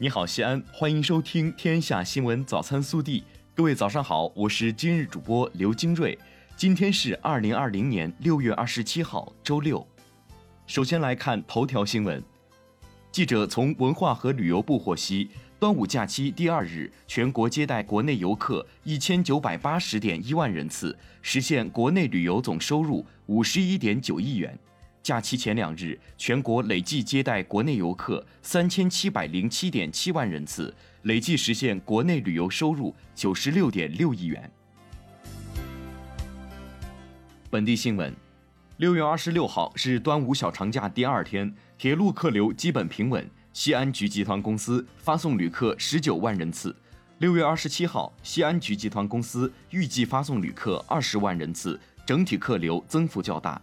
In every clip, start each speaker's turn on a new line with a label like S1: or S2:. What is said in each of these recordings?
S1: 你好，西安，欢迎收听《天下新闻早餐速递》。各位早上好，我是今日主播刘金瑞。今天是二零二零年六月二十七号，周六。首先来看头条新闻。记者从文化和旅游部获悉，端午假期第二日，全国接待国内游客一千九百八十点一万人次，实现国内旅游总收入五十一点九亿元。假期前两日，全国累计接待国内游客三千七百零七点七万人次，累计实现国内旅游收入九十六点六亿元。本地新闻：六月二十六号是端午小长假第二天，铁路客流基本平稳。西安局集团公司发送旅客十九万人次。六月二十七号，西安局集团公司预计发送旅客二十万人次，整体客流增幅较大。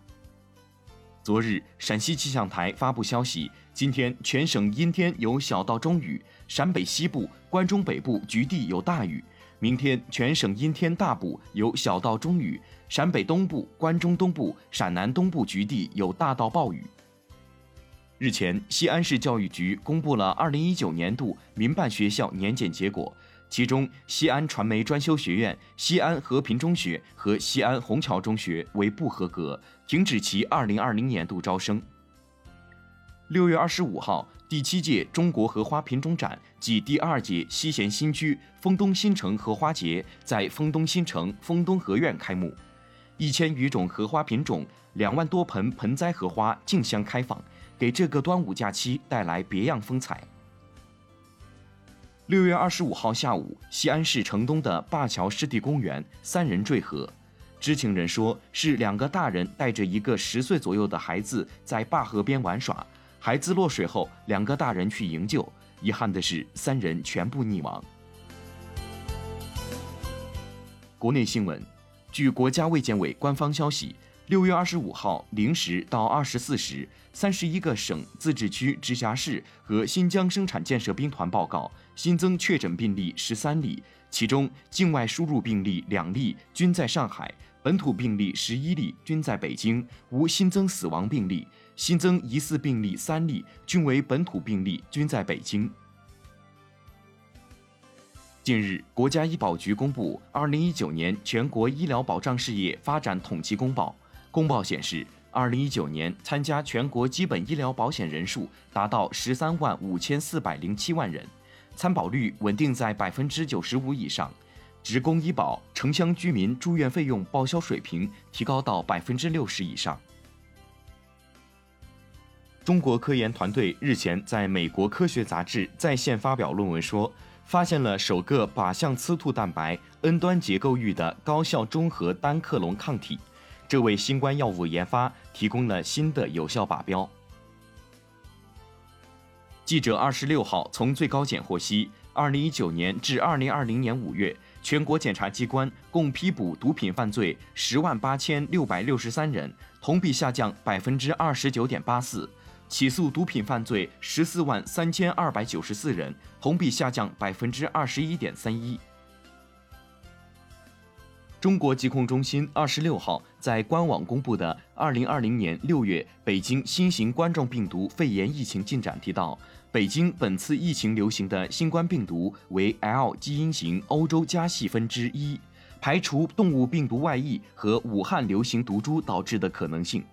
S1: 昨日，陕西气象台发布消息，今天全省阴天有小到中雨，陕北西部、关中北部局地有大雨。明天全省阴天大部有小到中雨，陕北东部、关中东部、陕南东部局地有大到暴雨。日前，西安市教育局公布了2019年度民办学校年检结果。其中，西安传媒专修学院、西安和平中学和西安虹桥中学为不合格，停止其2020年度招生。六月二十五号，第七届中国荷花品种展暨第二届西咸新区丰东新城荷花节在丰东新城丰东荷苑开幕，一千余种荷花品种、两万多盆盆栽荷花竞相开放，给这个端午假期带来别样风采。六月二十五号下午，西安市城东的灞桥湿地公园三人坠河，知情人说是两个大人带着一个十岁左右的孩子在灞河边玩耍，孩子落水后，两个大人去营救，遗憾的是三人全部溺亡。国内新闻，据国家卫健委官方消息。六月二十五号零时到二十四时，三十一个省、自治区、直辖市和新疆生产建设兵团报告新增确诊病例十三例，其中境外输入病例两例，均在上海；本土病例十一例，均在北京，无新增死亡病例。新增疑似病例三例，均为本土病例，均在北京。近日，国家医保局公布二零一九年全国医疗保障事业发展统计公报。公报显示，二零一九年参加全国基本医疗保险人数达到十三万五千四百零七万人，参保率稳定在百分之九十五以上，职工医保、城乡居民住院费用报销水平提高到百分之六十以上。中国科研团队日前在美国科学杂志在线发表论文说，发现了首个靶向刺突蛋白 N 端结构域的高效中和单克隆抗体。这为新冠药物研发提供了新的有效靶标。记者二十六号从最高检获悉，二零一九年至二零二零年五月，全国检察机关共批捕毒品犯罪十万八千六百六十三人，同比下降百分之二十九点八四；起诉毒品犯罪十四万三千二百九十四人，同比下降百分之二十一点三一。中国疾控中心二十六号在官网公布的二零二零年六月北京新型冠状病毒肺炎疫情进展提到，北京本次疫情流行的新冠病毒为 L 基因型欧洲加系分之一，排除动物病毒外溢和武汉流行毒株导致的可能性。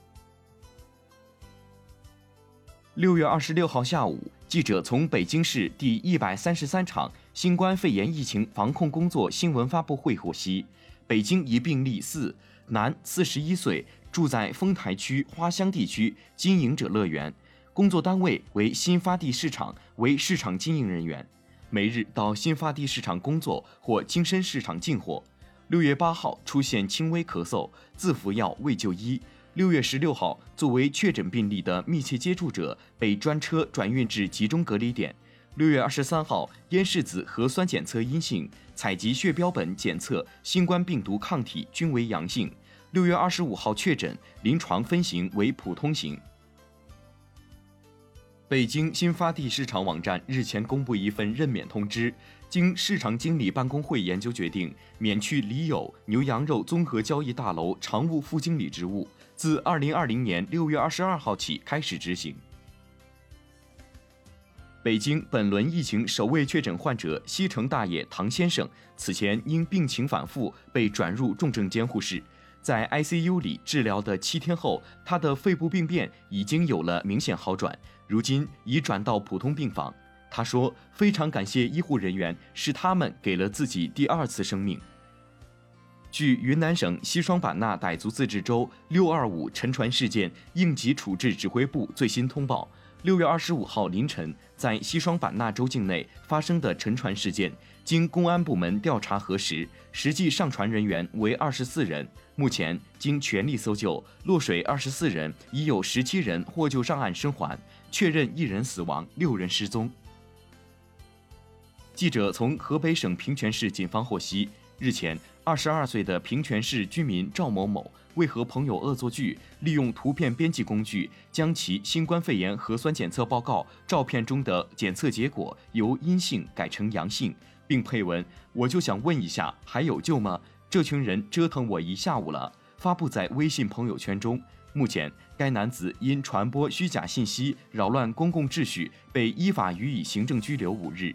S1: 六月二十六号下午，记者从北京市第一百三十三场新冠肺炎疫情防控工作新闻发布会获悉。北京一病例四，男，四十一岁，住在丰台区花乡地区，经营者乐园，工作单位为新发地市场，为市场经营人员，每日到新发地市场工作或京深市场进货。六月八号出现轻微咳嗽，自服药未就医。六月十六号，作为确诊病例的密切接触者被专车转运至集中隔离点。六月二十三号，咽拭子核酸检测阴性，采集血标本检测新冠病毒抗体均为阳性。六月二十五号确诊，临床分型为普通型。北京新发地市场网站日前公布一份任免通知，经市场经理办公会研究决定，免去李友牛羊肉综合交易大楼常务副经理职务，自二零二零年六月二十二号起开始执行。北京本轮疫情首位确诊患者西城大爷唐先生，此前因病情反复被转入重症监护室，在 ICU 里治疗的七天后，他的肺部病变已经有了明显好转，如今已转到普通病房。他说：“非常感谢医护人员，是他们给了自己第二次生命。”据云南省西双版纳傣族自治州“六二五”沉船事件应急处置指挥部最新通报。六月二十五号凌晨，在西双版纳州境内发生的沉船事件，经公安部门调查核实，实际上船人员为二十四人。目前经全力搜救，落水二十四人已有十七人获救上岸生还，确认一人死亡，六人失踪。记者从河北省平泉市警方获悉，日前。二十二岁的平泉市居民赵某某为和朋友恶作剧，利用图片编辑工具将其新冠肺炎核酸检测报告照片中的检测结果由阴性改成阳性，并配文：“我就想问一下，还有救吗？这群人折腾我一下午了。”发布在微信朋友圈中。目前，该男子因传播虚假信息、扰乱公共秩序，被依法予以行政拘留五日。